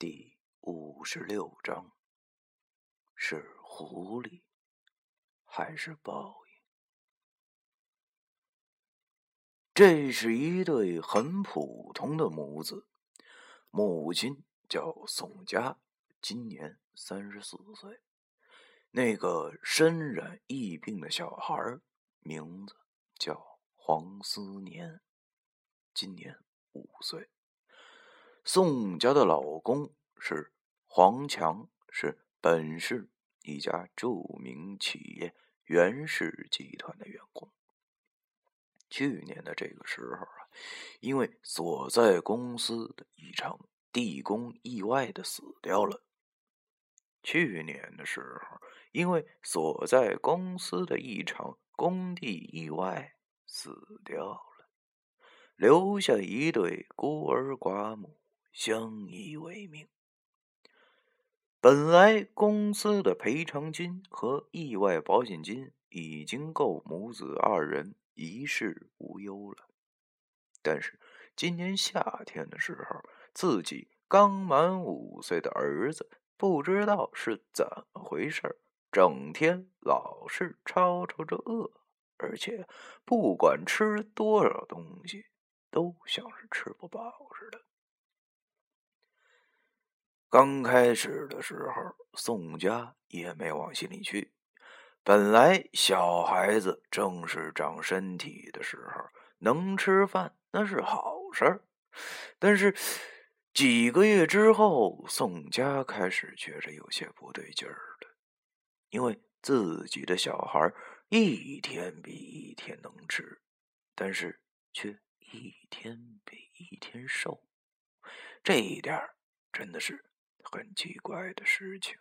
第五十六章：是狐狸还是报应？这是一对很普通的母子，母亲叫宋佳，今年三十四岁。那个身染疫病的小孩名字叫黄思年，今年五岁。宋家的老公是黄强，是本市一家著名企业袁氏集团的员工。去年的这个时候啊，因为所在公司的一场地宫意外的死掉了。去年的时候，因为所在公司的一场工地意外死掉了，留下一对孤儿寡母。相依为命。本来公司的赔偿金和意外保险金已经够母子二人一世无忧了，但是今年夏天的时候，自己刚满五岁的儿子不知道是怎么回事整天老是吵吵着饿，而且不管吃多少东西，都像是吃不饱似的。刚开始的时候，宋家也没往心里去。本来小孩子正是长身体的时候，能吃饭那是好事儿。但是几个月之后，宋家开始觉着有些不对劲儿了，因为自己的小孩一天比一天能吃，但是却一天比一天瘦，这一点真的是。很奇怪的事情，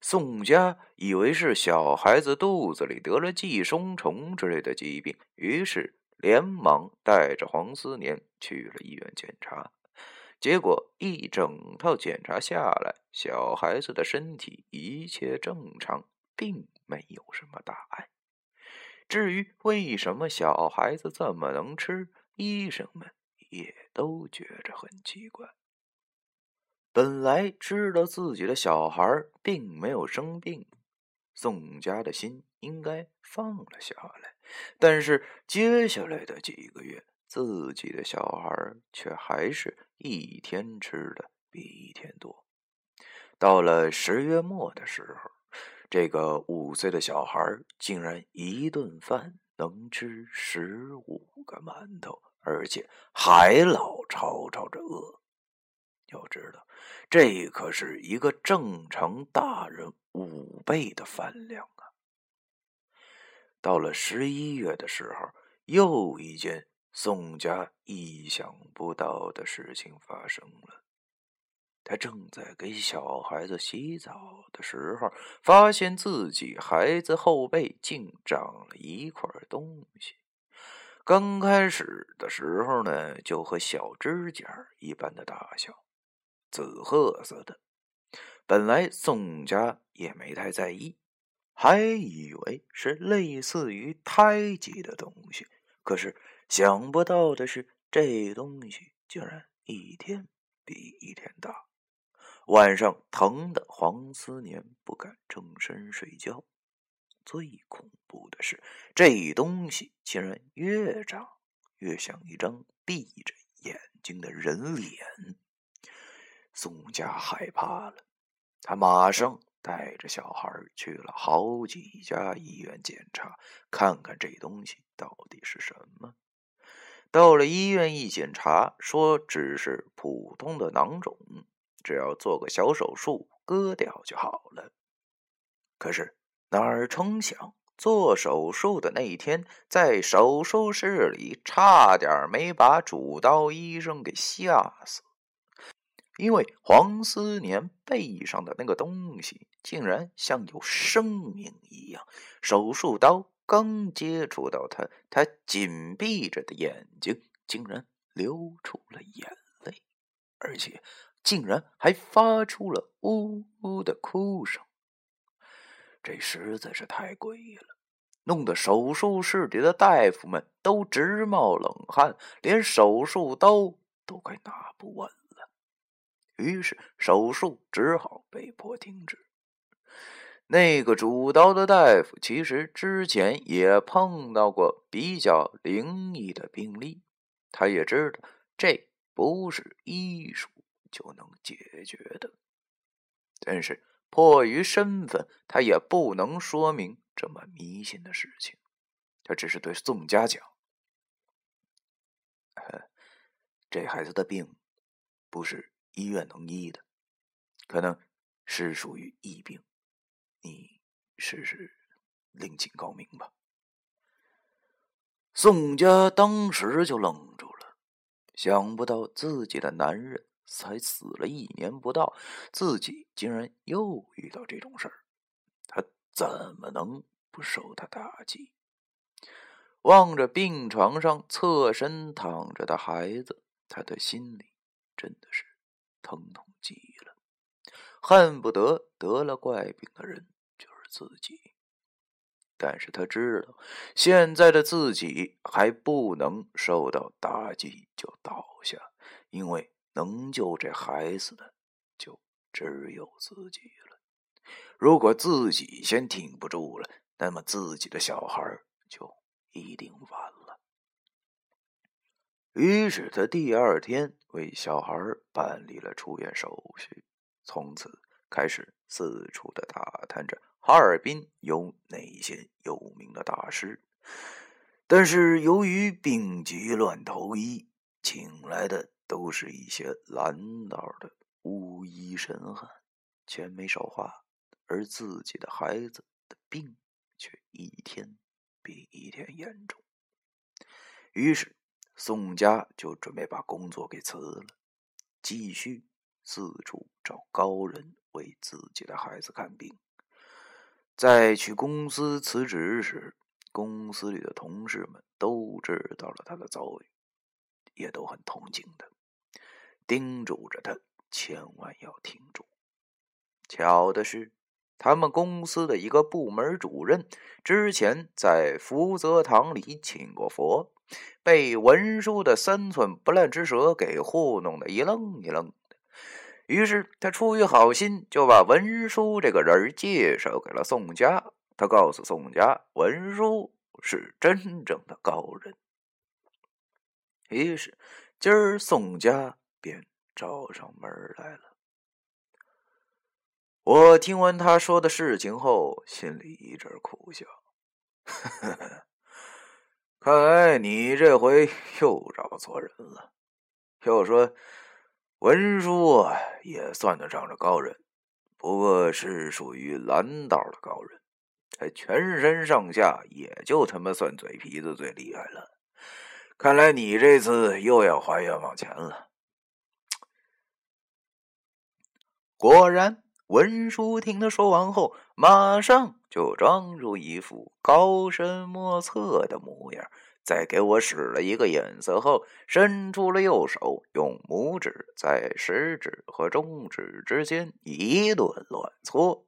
宋家以为是小孩子肚子里得了寄生虫之类的疾病，于是连忙带着黄思年去了医院检查。结果一整套检查下来，小孩子的身体一切正常，并没有什么大碍。至于为什么小孩子这么能吃，医生们也都觉着很奇怪。本来知道自己的小孩并没有生病，宋家的心应该放了下来。但是接下来的几个月，自己的小孩却还是一天吃的比一天多。到了十月末的时候，这个五岁的小孩竟然一顿饭能吃十五个馒头，而且还老吵吵着饿。要知道，这可是一个正常大人五倍的饭量啊！到了十一月的时候，又一件宋家意想不到的事情发生了。他正在给小孩子洗澡的时候，发现自己孩子后背竟长了一块东西。刚开始的时候呢，就和小指甲一般的大小。紫褐色的，本来宋家也没太在意，还以为是类似于胎记的东西。可是想不到的是，这东西竟然一天比一天大。晚上疼的黄思年不敢正身睡觉。最恐怖的是，这东西竟然越长越像一张闭着眼睛的人脸。宋家害怕了，他马上带着小孩去了好几家医院检查，看看这东西到底是什么。到了医院一检查，说只是普通的囊肿，只要做个小手术割掉就好了。可是哪儿成想，做手术的那天，在手术室里差点没把主刀医生给吓死。因为黄思年背上的那个东西竟然像有生命一样，手术刀刚接触到他，他紧闭着的眼睛竟然流出了眼泪，而且竟然还发出了呜呜的哭声。这实在是太诡异了，弄得手术室里的大夫们都直冒冷汗，连手术刀都快拿不稳。于是手术只好被迫停止。那个主刀的大夫其实之前也碰到过比较灵异的病例，他也知道这不是医术就能解决的。但是迫于身份，他也不能说明这么迷信的事情。他只是对宋家讲：“这孩子的病不是医院能医的，可能是属于疫病。”你试试另请高明吧。宋家当时就愣住了，想不到自己的男人才死了一年不到，自己竟然又遇到这种事儿，他怎么能不受他打击？望着病床上侧身躺着的孩子，他的心里真的是疼痛极了。恨不得得了怪病的人就是自己，但是他知道现在的自己还不能受到打击就倒下，因为能救这孩子的就只有自己了。如果自己先挺不住了，那么自己的小孩就一定完了。于是他第二天为小孩办理了出院手续。从此开始四处的打探着哈尔滨有哪些有名的大师，但是由于病急乱投医，请来的都是一些蓝道的巫医神汉，钱没少花，而自己的孩子的病却一天比一天严重。于是宋家就准备把工作给辞了，继续。四处找高人为自己的孩子看病。在去公司辞职时，公司里的同事们都知道了他的遭遇，也都很同情他，叮嘱着他千万要挺住。巧的是，他们公司的一个部门主任之前在福泽堂里请过佛，被文书的三寸不烂之舌给糊弄的一愣一愣的。于是他出于好心，就把文书这个人介绍给了宋家。他告诉宋家，文书是真正的高人。于是今儿宋家便找上门来了。我听完他说的事情后，心里一阵苦笑。看来你这回又找错人了。要说。文书啊，也算得上是高人，不过是属于蓝道的高人。他全身上下也就他妈算嘴皮子最厉害了。看来你这次又要还冤枉钱了。果然，文书听他说完后，马上就装出一副高深莫测的模样。在给我使了一个眼色后，伸出了右手，用拇指在食指和中指之间一顿乱搓。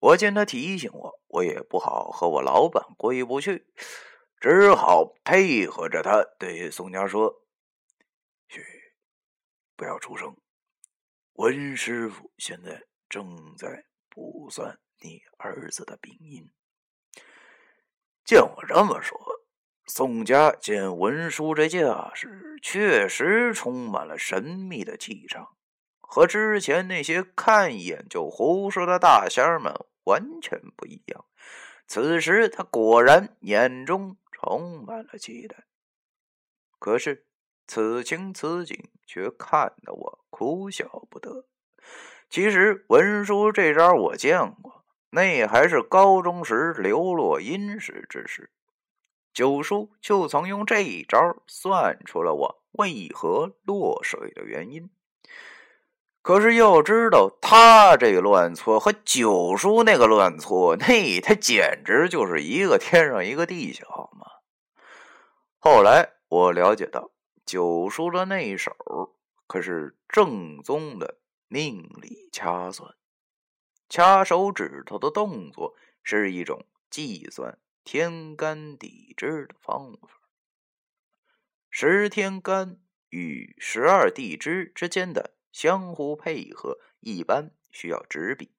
我见他提醒我，我也不好和我老板过意不去，只好配合着他对宋江说：“嘘，不要出声。文师傅现在正在卜算你儿子的病因。”见我这么说。宋家见文书这架势，确实充满了神秘的气场，和之前那些看一眼就胡说的大仙们完全不一样。此时他果然眼中充满了期待。可是此情此景却看得我哭笑不得。其实文书这招我见过，那还是高中时流落阴时之事。九叔就曾用这一招算出了我为何落水的原因。可是要知道，他这个乱搓和九叔那个乱搓，那他简直就是一个天上一个地下，好吗？后来我了解到，九叔的那手可是正宗的命理掐算，掐手指头的动作是一种计算。天干地支的方法，十天干与十二地支之间的相互配合，一般需要纸笔。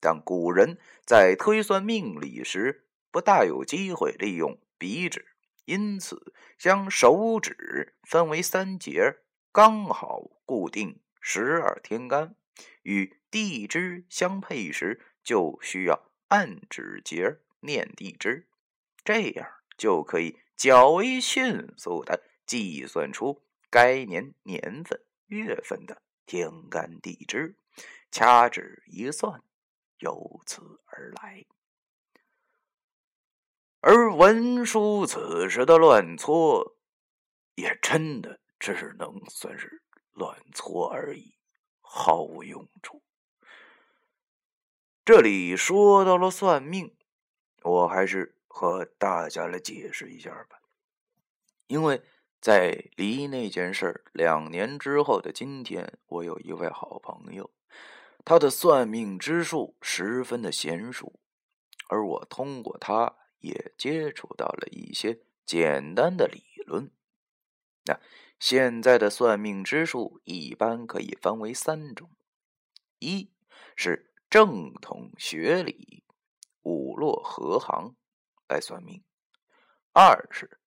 但古人在推算命理时，不大有机会利用笔纸，因此将手指分为三节，刚好固定十二天干。与地支相配时，就需要按指节念地支，这样就可以较为迅速的计算出该年年份、月份的天干地支，掐指一算，由此而来。而文书此时的乱搓，也真的只能算是乱搓而已。毫无用处。这里说到了算命，我还是和大家来解释一下吧。因为在离那件事两年之后的今天，我有一位好朋友，他的算命之术十分的娴熟，而我通过他也接触到了一些简单的理论。那。现在的算命之术一般可以分为三种：一是正统学理、五络合行来算命；二是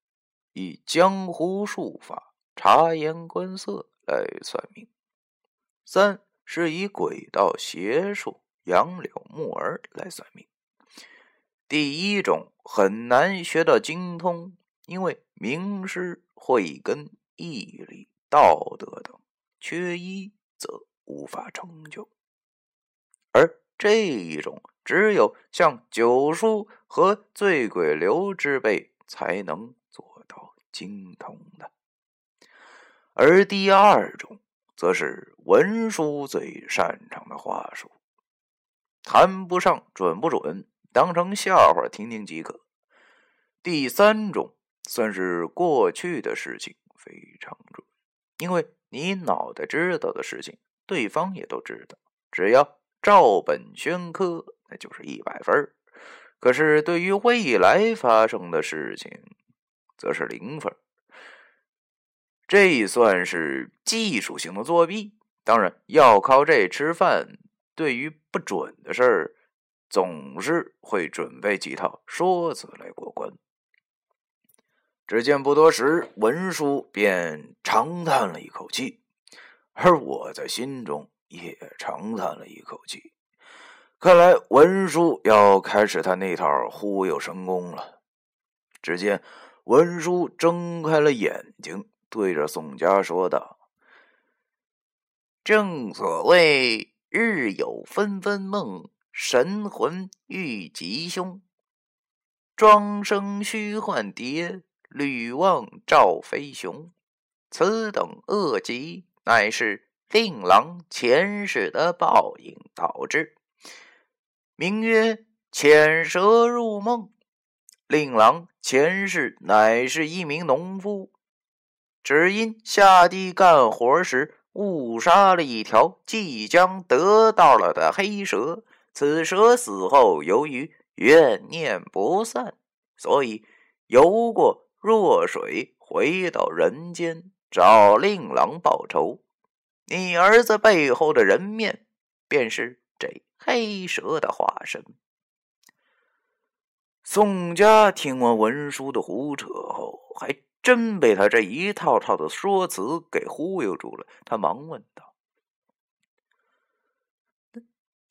以江湖术法、察言观色来算命；三是以鬼道邪术、杨柳木儿来算命。第一种很难学到精通，因为名师会跟。毅力、道德等缺一，则无法成就。而这一种，只有像九叔和醉鬼刘之辈才能做到精通的。而第二种，则是文书最擅长的话术，谈不上准不准，当成笑话听听即可。第三种，算是过去的事情。非常准，因为你脑袋知道的事情，对方也都知道，只要照本宣科，那就是一百分可是对于未来发生的事情，则是零分这算是技术性的作弊。当然，要靠这吃饭。对于不准的事儿，总是会准备几套说辞来过关。只见不多时，文叔便长叹了一口气，而我在心中也长叹了一口气。看来文叔要开始他那套忽悠神功了。只见文叔睁开了眼睛，对着宋家说道：“正所谓日有纷纷梦，神魂遇吉凶，庄生虚幻蝶。”吕望赵飞雄，此等恶疾，乃是令郎前世的报应导致。名曰潜蛇入梦。令郎前世乃是一名农夫，只因下地干活时误杀了一条即将得到了的黑蛇。此蛇死后，由于怨念不散，所以游过。若水回到人间找令郎报仇，你儿子背后的人面便是这黑蛇的化身。宋家听完文书的胡扯后，还真被他这一套套的说辞给忽悠住了。他忙问道：“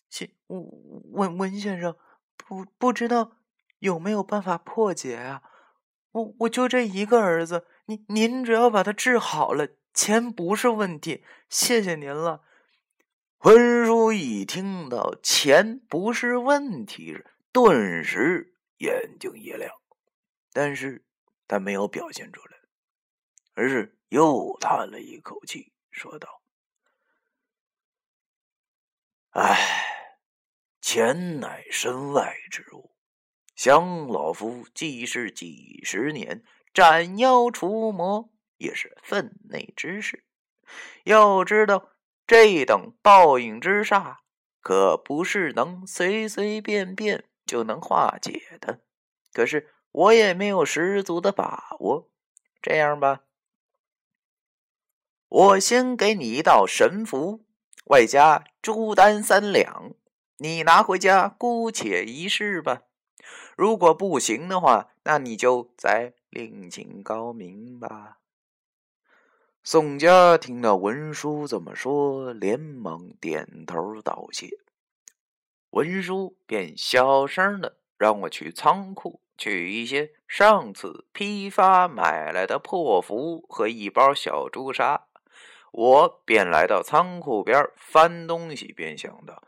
先文文先生，不不知道有没有办法破解啊？”我我就这一个儿子，您您只要把他治好了，钱不是问题。谢谢您了。文叔一听到钱不是问题，顿时眼睛一亮，但是他没有表现出来，而是又叹了一口气，说道：“唉，钱乃身外之物。”想老夫记事几十年，斩妖除魔也是分内之事。要知道，这等报应之煞，可不是能随随便便就能化解的。可是我也没有十足的把握。这样吧，我先给你一道神符，外加朱丹三两，你拿回家姑且一试吧。如果不行的话，那你就再另请高明吧。”宋家听到文叔这么说，连忙点头道谢。文叔便小声的让我去仓库取一些上次批发买来的破符和一包小朱砂。我便来到仓库边翻东西，便想到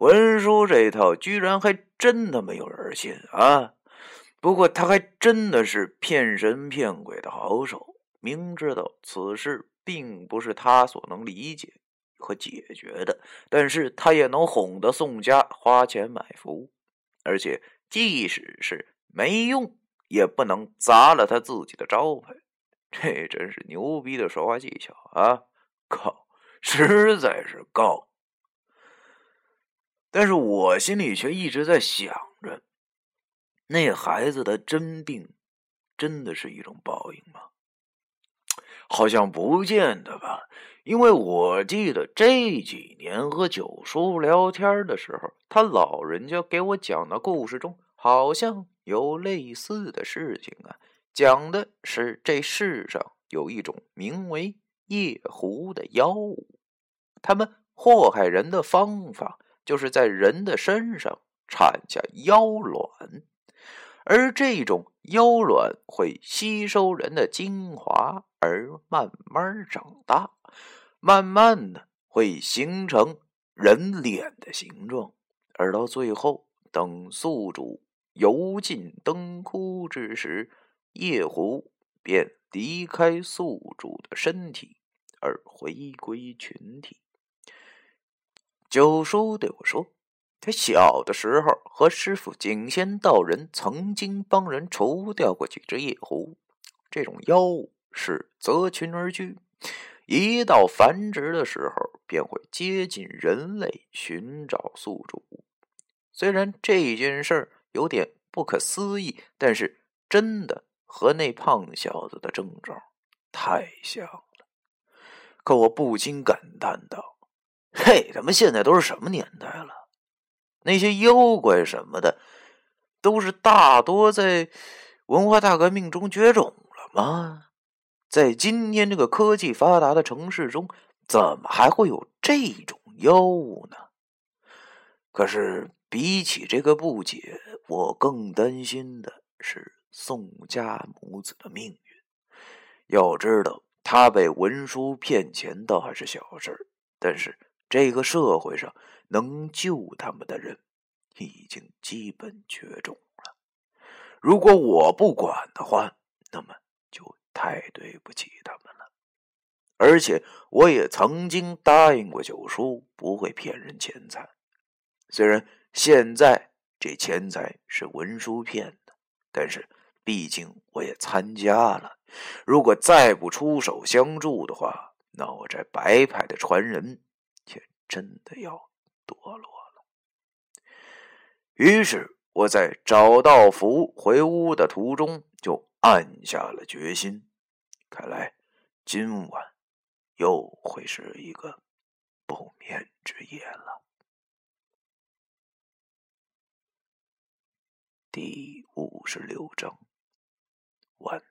文叔这套居然还真的没有人信啊！不过他还真的是骗神骗鬼的好手。明知道此事并不是他所能理解和解决的，但是他也能哄得宋家花钱买符，而且即使是没用，也不能砸了他自己的招牌。这真是牛逼的说话技巧啊！靠，实在是高。但是我心里却一直在想着，那孩子的真病，真的是一种报应吗？好像不见得吧，因为我记得这几年和九叔聊天的时候，他老人家给我讲的故事中，好像有类似的事情啊。讲的是这世上有一种名为夜狐的妖物，他们祸害人的方法，就是在人的身上产下妖卵。而这种妖卵会吸收人的精华，而慢慢长大，慢慢的会形成人脸的形状，而到最后，等宿主油尽灯枯之时，夜狐便离开宿主的身体，而回归群体。九叔对我说。他小的时候和师傅景仙道人曾经帮人除掉过几只夜狐。这种妖物是择群而居，一到繁殖的时候便会接近人类寻找宿主。虽然这件事儿有点不可思议，但是真的和那胖小子的症状太像了。可我不禁感叹道：“嘿，咱们现在都是什么年代了？”那些妖怪什么的，都是大多在文化大革命中绝种了吗？在今天这个科技发达的城市中，怎么还会有这种妖物呢？可是比起这个不解，我更担心的是宋家母子的命运。要知道，他被文书骗钱倒还是小事但是这个社会上……能救他们的人已经基本绝种了。如果我不管的话，那么就太对不起他们了。而且我也曾经答应过九叔不会骗人钱财。虽然现在这钱财是文书骗的，但是毕竟我也参加了。如果再不出手相助的话，那我这白派的传人真的要……堕落了。于是我在找到符回屋的途中，就暗下了决心。看来今晚又会是一个不眠之夜了。第五十六章完。